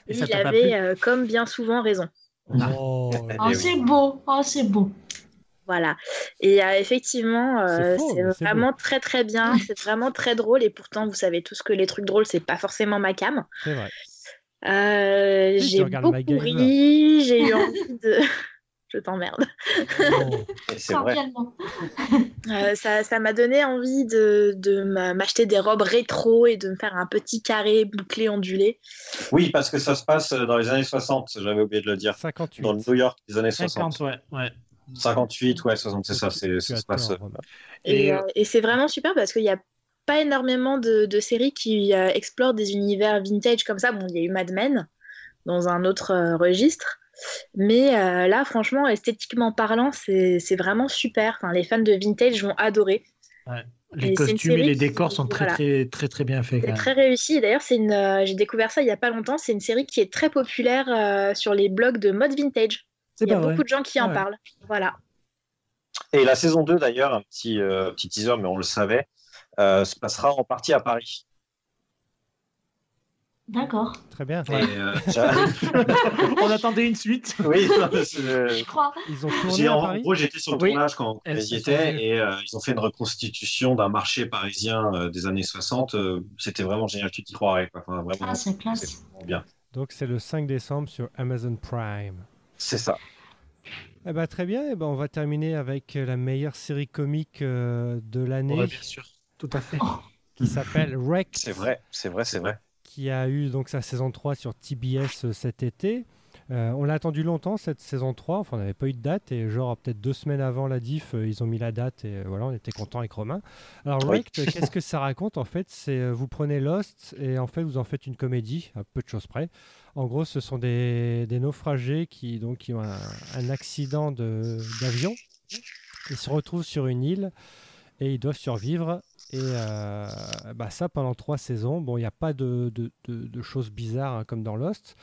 Et il avait, euh, comme bien souvent, raison. Oh, Oh, c'est beau, oh, c'est beau. Voilà. Et euh, effectivement, C'est euh, vraiment très très bien. C'est vraiment très drôle. Et pourtant, vous savez tous que les trucs drôles, c'est pas forcément ma cam. C'est vrai. Euh, j'ai beaucoup ri. J'ai eu envie de. Je t'emmerde. C'est vrai. Euh, ça, ça m'a donné envie de, de m'a- m'acheter des robes rétro et de me faire un petit carré bouclé ondulé. Oui, parce que ça se passe dans les années 60, j'avais oublié de le dire. 58. Dans le New York des années 60. 50, ouais. ouais. 58, ouais, 60, c'est ça. C'est ça se passe. Et, Et, euh, et c'est vraiment super parce qu'il n'y a pas énormément de, de séries qui euh, explorent des univers vintage comme ça. Bon, il y a eu Mad Men dans un autre euh, registre. Mais euh, là, franchement, esthétiquement parlant, c'est vraiment super. Enfin, les fans de vintage vont adorer. Les Et costumes et les qui- décors sont très, voilà. très, très, très bien faits. C'est très réussi. D'ailleurs, c'est une. euh, j'ai découvert ça il y a pas longtemps. C'est une série qui est très populaire euh, sur les blogs de mode vintage. Il y a vrai. beaucoup de gens qui en Ouais. parlent. Voilà. Et la saison 2, d'ailleurs, un petit, euh, petit teaser, mais on le savait, euh, se passera en partie à Paris. D'accord, Très bien. Et, euh, On attendait une suite. oui, c'est- je crois. Ils ont tourné J'ai- à en Paris gros, j'étais sur le Oui. tournage quand Elles ils y étaient et euh, ils ont fait une reconstitution d'un marché parisien euh, des années 60. euh, C'était vraiment génial, tu t'y croirais. Quoi. Enfin, vraiment, Ah, c'est classe. vraiment bien. Donc c'est le 5 décembre sur Amazon Prime. C'est ça. Eh ben, très bien, eh ben, on va terminer avec la meilleure série comique euh, de l'année Ouais, bien sûr. Tout à fait. qui s'appelle Wrecked. C'est vrai, c'est vrai, c'est vrai. Qui a eu donc sa saison 3 sur TBS euh, cet été. Euh, on l'a attendu longtemps cette saison 3, enfin on n'avait pas eu de date et genre peut-être deux semaines avant la diff, euh, ils ont mis la date et euh, voilà, on était content avec Romain. Alors Oui. Wrecked, qu'est-ce que ça raconte en fait? C'est vous prenez Lost et en fait vous en faites une comédie, à peu de choses près. En gros, ce sont des, des naufragés qui donc qui ont un, un accident de- d'avion. Ils se retrouvent sur une île et ils doivent survivre. Et euh, bah ça pendant trois saisons. Bon, il n'y a pas de, de- de- de choses bizarres hein, comme dans Lost.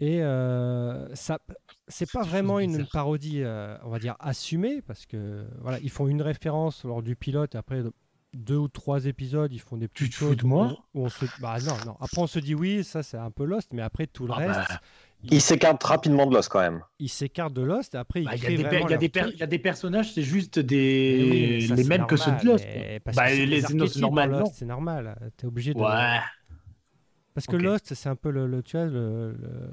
Et euh, ça, c'est pas vraiment une parodie, euh, on va dire assumée, parce que voilà, ils font une référence lors du pilote. Et après deux ou trois épisodes, ils font des Tu petites te fous choses de moi où, où on se, bah non, non. Après on se dit oui, ça c'est un peu Lost, mais après tout le Ah reste, bah. Il s'écarte rapidement de l'os quand même. ils s'écartent de Lost. Et après Bah, Il y, a créent des per- vraiment il y a des per- il y a des personnages, c'est juste des... oui, mais ça, les mêmes que ceux de Lost. Bah, les- c'est normal. Lost, C'est normal. T'es obligé de. Ouais. Parce que. Lost, c'est un peu le, le- tu vois, le, le-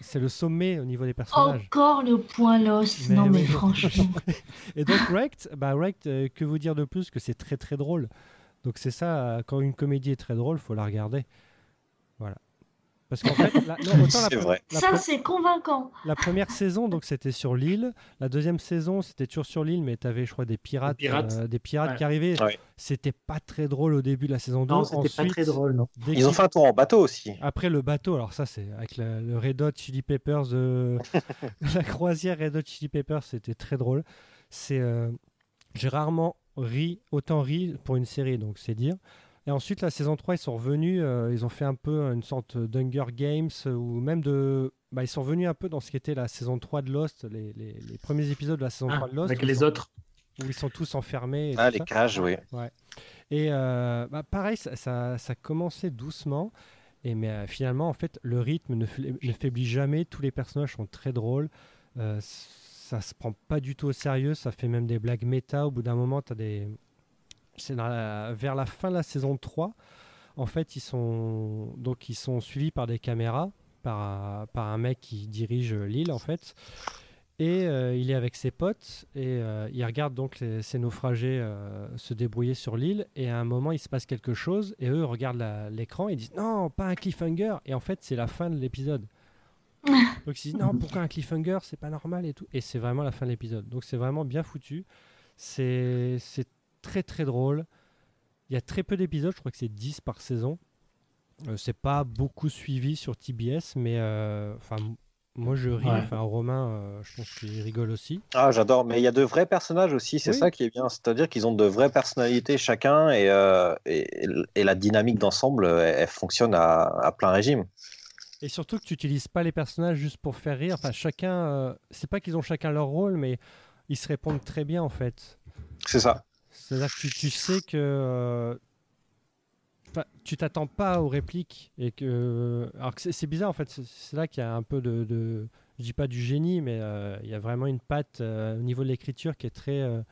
c'est le sommet au niveau des personnages. Encore le point Lost. Mais non, mais oui. franchement. Et donc Wrecked, bah Wrecked, euh, que vous dire de plus que c'est très très drôle. Donc c'est ça, euh, quand une comédie est très drôle, faut la regarder. Voilà. Parce qu'en fait, la, non, autant la, C'est pre- vrai. la Ça, c'est convaincant. la première saison, donc c'était sur l'île. La deuxième saison, c'était toujours sur l'île, mais tu avais, je crois, des pirates, Des pirates. euh, des pirates Ouais. qui arrivaient. Ouais. C'était pas très drôle au début de la saison 2. Non, c'était pas très drôle, non. Ils ont fait un tour en bateau aussi. Après le bateau, alors ça c'est avec le, le Red Hot Chili Peppers, euh, la croisière Red Hot Chili Peppers, c'était très drôle. C'est, euh, j'ai rarement ri autant ri pour une série, donc c'est dire. Et ensuite la saison 3, ils sont revenus, euh, ils ont fait un peu une sorte d'Hunger Games euh, ou même de, bah, ils sont revenus un peu dans ce qui était la saison 3 de Lost, les, les- les premiers épisodes de la saison Ah, 3 de Lost, avec les sont- autres. où ils sont tous enfermés. et Ah, les ça. cages, oui. Et euh, bah, pareil, ça, ça, ça commençait doucement. Et mais euh, finalement, en fait, le rythme ne, fla- ne faiblit jamais. Tous les personnages sont très drôles. Euh, ça se prend pas du tout au sérieux. Ça fait même des blagues méta. Au bout d'un moment, tu as des. C'est vers la fin de la saison 3. En fait, ils sont, donc, ils sont suivis par des caméras, par, un- par un mec qui dirige l'île, en fait. Et euh, il est avec ses potes et euh, il regarde donc les- ces naufragés euh, se débrouiller sur l'île. Et à un moment, il se passe quelque chose et eux regardent l'écran et disent non, pas un cliffhanger. Et en fait, c'est la fin de l'épisode. donc ils disent non, pourquoi un cliffhanger? C'est pas normal et tout. Et c'est vraiment la fin de l'épisode. Donc c'est vraiment bien foutu. C'est très très drôle. Il y a très peu d'épisodes, je crois que c'est 10 par saison. Euh, c'est pas beaucoup suivi sur TBS, mais euh, enfin. moi je ris, Ouais. enfin Romain, euh, je pense qu'il rigole aussi. Ah, j'adore. Mais il y a de vrais personnages aussi, c'est Oui. ça qui est bien. C'est-à-dire qu'ils ont de vraies personnalités chacun et, euh, et, et la dynamique d'ensemble, elle, elle fonctionne à, à plein régime. Et surtout que tu n'utilises pas les personnages juste pour faire rire. Enfin, chacun, euh, c'est pas qu'ils ont chacun leur rôle, mais ils se répondent très bien en fait. C'est ça. C'est-à-dire que tu, tu sais que euh, tu t'attends pas aux répliques et que alors que c'est- bizarre en fait. C'est là qu'il y a un peu de, de- je dis pas du génie, mais euh, il y a vraiment une patte euh, au niveau de l'écriture qui est très, euh,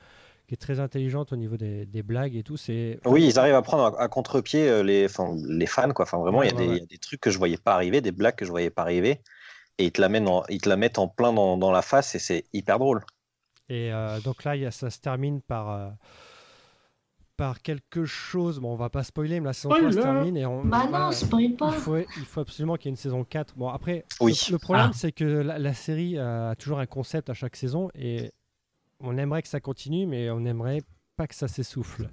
qui est très intelligente au niveau des, des blagues et tout. C'est Oui, ils arrivent à prendre à, à contre-pied euh, les, enfin, les fans. Quoi. Enfin, vraiment, il y, a Ouais, des- ouais. il y a des trucs que je voyais pas arriver, des blagues que je voyais pas arriver. Et ils te la, mènent en- ils te la mettent en plein dans, dans la face et c'est hyper drôle. Et euh, donc là, il y a- ça se termine par, euh, par quelque chose. Bon, on va pas spoiler, mais la saison 3 se termine. Et on, Bah non, spoil pas. il, faut, il faut absolument qu'il y ait une saison 4. Bon, après, Oui. le, le problème, Ah. c'est que la, la série euh, a toujours un concept à chaque saison. Et on aimerait que ça continue, mais on aimerait pas que ça s'essouffle.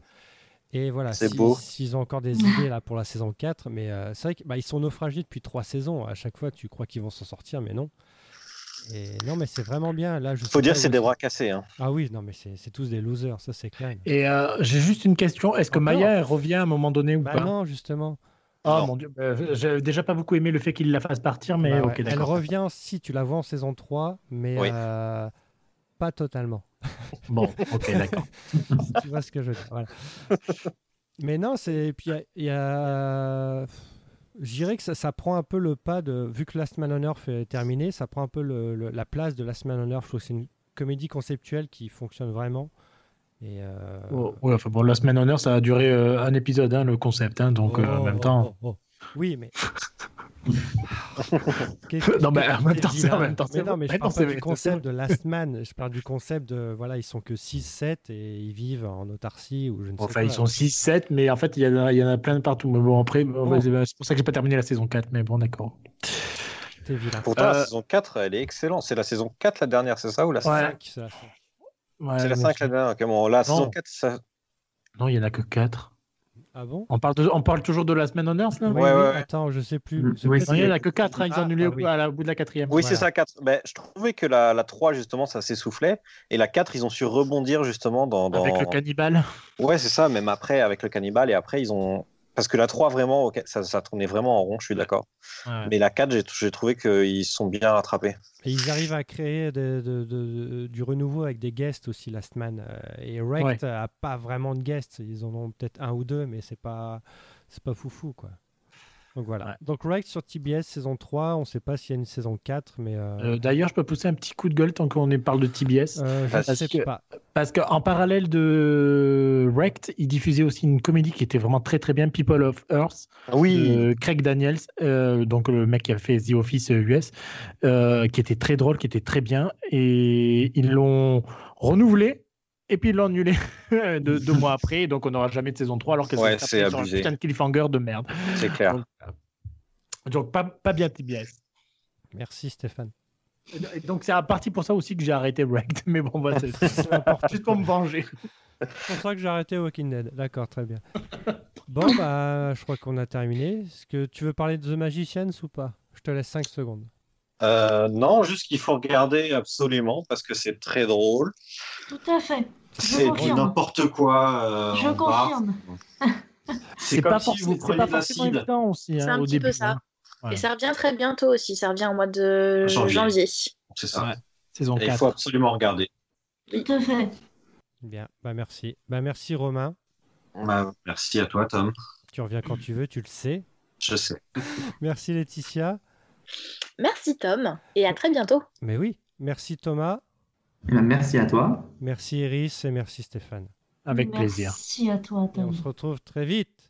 Et voilà, C'est si- beau. s'ils ont encore des idées là pour la saison 4, mais euh, c'est vrai qu'ils bah, ils sont naufragés depuis trois saisons. À chaque fois, tu crois qu'ils vont s'en sortir, mais non. Et non, mais c'est vraiment bien. Là, je Faut dire que c'est des bras cassés. hein. ah oui, non, mais c'est tous des losers, ça c'est clair. Et euh, j'ai juste une question. Est-ce que Maya elle revient à un moment donné ou Bah pas? non, justement. Oh Non. mon dieu, bah, j'ai déjà pas beaucoup aimé le fait qu'il la fasse partir, mais Bah ok, ouais. Elle revient si tu la vois en saison 3, mais Oui. euh, pas totalement. Bon, ok, d'accord. si tu vois ce que je veux dire. Voilà. mais non, c'est. Puis il y a- il y a. Je dirais que ça, ça prend un peu le pas de. Vu que Last Man on Earth est terminé, ça prend un peu le- le- la place de Last Man on Earth. Je trouve que c'est une comédie conceptuelle qui fonctionne vraiment. Et euh, Oh, ouais, enfin, bon, la semaine en heure, ça a duré euh, un épisode, hein, le concept, hein, donc euh, en Oh, même oh, temps. oh, oh. Oui, mais. Non, mais en même temps, c'est- en même temps, Mais non, mais je parle non, pas du concept de Last Man. Je parle du concept de. Voilà, ils sont que 6-7 et ils vivent en autarcie ou je ne sais Enfin, quoi. ils sont 6-7, mais en fait, il y, en a- il y en a plein de partout. Mais bon, après, bon, Bon. c'est pour ça que j'ai pas terminé la saison 4, mais bon, d'accord. T'es vilain. Pourtant, Euh, la saison 4, elle est excellente. C'est la saison 4 la dernière, c'est ça ou la Ouais. 5 Cinq, c'est la fin. Ouais, C'est la bon, 5 la dernière. ok, bon, la saison 4, ça... Non, il y en a que 4. Ah bon? On parle, de- on parle toujours de la semaine en Earth, là? Oui, Ouais, oui, ouais, ouais. Attends, je sais plus. Oui, il y en a que 4, ils Ah, ont annulé ah au- oui. à la- au bout de la quatrième. Oui, Voilà. c'est ça, 4. Ben, je trouvais que la, la 3, justement, ça s'essoufflait. Et la 4, ils ont su rebondir, justement, dans. dans... Avec le cannibale. Ouais, c'est ça, même après, avec le cannibale. Et après, ils ont. Parce que la 3, vraiment, ok, ça, ça tournait vraiment en rond, je suis d'accord. Ouais. Mais la 4, j'ai j'ai trouvé qu'ils se sont bien rattrapés. Et ils arrivent à créer de- de- de- du renouveau avec des guests aussi, Last Man. Euh, Et Wrecked a pas vraiment de guests. Ils en ont peut-être un ou deux, mais c'est pas, c'est pas foufou, quoi. Donc voilà. Ouais. Donc Wrecked sur TBS saison 3, on sait pas s'il y a une saison 4, mais euh, Euh, D'ailleurs, je peux pousser un petit coup de gueule tant qu'on parle de TBS. euh, je parce sais que- pas. Parce qu'en parallèle de Wrecked, il diffusait aussi une comédie qui était vraiment très très bien, People of Earth, Oui, de Craig Daniels, euh, donc le mec qui a fait The Office US, euh, qui était très drôle, qui était très bien. Et ils l'ont renouvelé. Et puis ils l'ont annulé deux, deux mois après, donc on n'aura jamais de saison 3 alors qu'elle Ouais, c'est un putain de cliffhanger de merde. c'est clair. Donc, euh, donc pas, pas bien TBS. Merci Stéphane. Et donc c'est à partie pour ça aussi que j'ai arrêté Wrecked, mais bon, bah, c'est juste pour me venger. C'est pour ça que j'ai arrêté Walking Dead. D'accord, très bien. Bon, bah, je crois qu'on a terminé. Est-ce que tu veux parler de The Magicians ou pas? Je te laisse 5 secondes. Euh, non, juste qu'il faut regarder absolument parce que c'est très drôle. Tout à fait. C'est du n'importe quoi. euh, Je confirme. C'est comme pas, si forcément- vous pas forcément évident aussi C'est hein, un au petit peu début. ça. hein. Ouais. Et ça revient très bientôt aussi. Ça revient au mois de Janvier. janvier. C'est ça. Ouais. Saison Et il 4. faut absolument regarder. Tout à fait. Bien, bah merci. Bah merci Romain. Bah, merci à toi, Tom. Tu reviens quand tu veux, tu le sais. Je sais. Merci Laetitia. Merci Tom et à très bientôt. Mais oui. Merci Thomas. Eh ben, merci à toi. Merci Iris et merci Stéphane. Avec plaisir. Merci à toi, Et on se retrouve très vite.